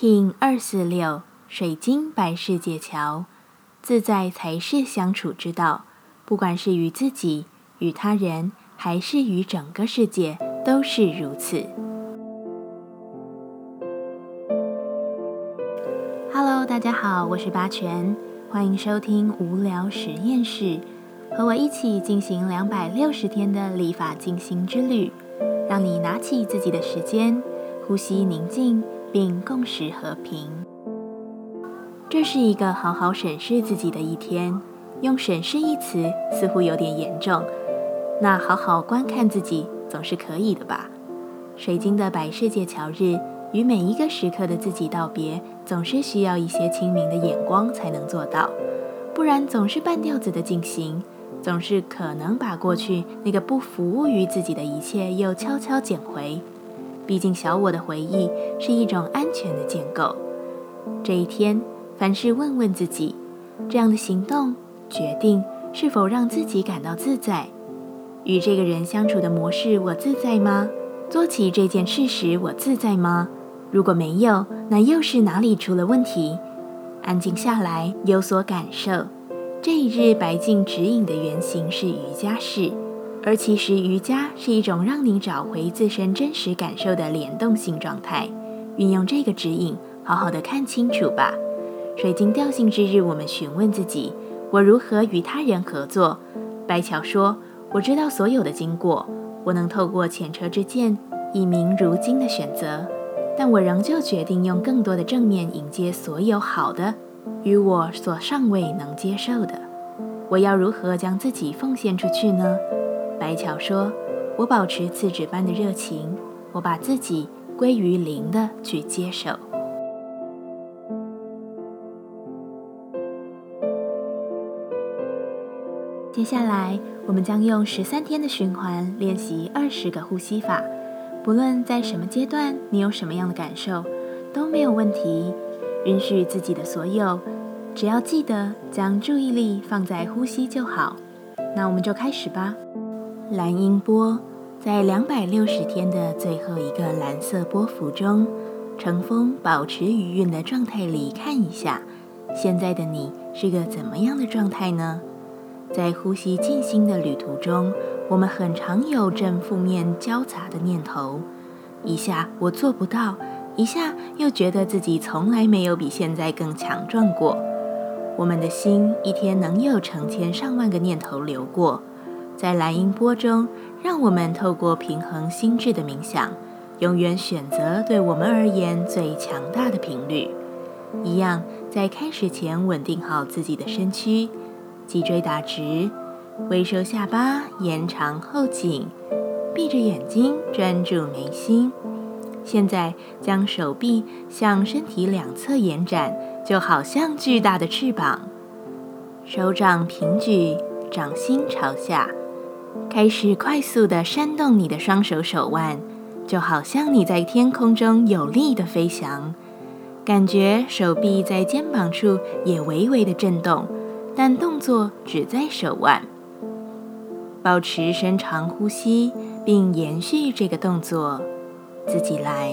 听二四六水晶白世界桥，自在才是相处之道。不管是与自己、与他人，还是与整个世界，都是如此。Hello，大家好，我是八全，欢迎收听无聊实验室，和我一起进行两百六十天的立法进行之旅，让你拿起自己的时间，呼吸宁静。并共识和平。这是一个好好审视自己的一天。用“审视”一词似乎有点严重，那好好观看自己总是可以的吧？水晶的百世界桥日，与每一个时刻的自己道别，总是需要一些清明的眼光才能做到，不然总是半吊子的进行，总是可能把过去那个不服务于自己的一切又悄悄捡回。毕竟，小我的回忆是一种安全的建构。这一天，凡事问问自己：这样的行动决定是否让自己感到自在？与这个人相处的模式，我自在吗？做起这件事时，我自在吗？如果没有，那又是哪里出了问题？安静下来，有所感受。这一日白净指引的原型是瑜伽式。而其实，瑜伽是一种让你找回自身真实感受的联动性状态。运用这个指引，好好的看清楚吧。水晶调性之日，我们询问自己：我如何与他人合作？白桥说：“我知道所有的经过，我能透过前车之鉴，以明如今的选择。但我仍旧决定用更多的正面迎接所有好的，与我所尚未能接受的。我要如何将自己奉献出去呢？”白巧说：“我保持次指般的热情，我把自己归于零的去接受。接下来，我们将用十三天的循环练习二十个呼吸法。不论在什么阶段，你有什么样的感受，都没有问题。允许自己的所有，只要记得将注意力放在呼吸就好。那我们就开始吧。”蓝音波在两百六十天的最后一个蓝色波幅中，乘风保持余韵的状态里看一下，现在的你是个怎么样的状态呢？在呼吸静心的旅途中，我们很常有正负面交杂的念头，一下我做不到，一下又觉得自己从来没有比现在更强壮过。我们的心一天能有成千上万个念头流过。在蓝音波中，让我们透过平衡心智的冥想，永远选择对我们而言最强大的频率。一样，在开始前稳定好自己的身躯，脊椎打直，微收下巴，延长后颈，闭着眼睛专注眉心。现在将手臂向身体两侧延展，就好像巨大的翅膀。手掌平举，掌心朝下。开始快速的扇动你的双手手腕，就好像你在天空中有力的飞翔。感觉手臂在肩膀处也微微的震动，但动作只在手腕。保持深长呼吸，并延续这个动作，自己来。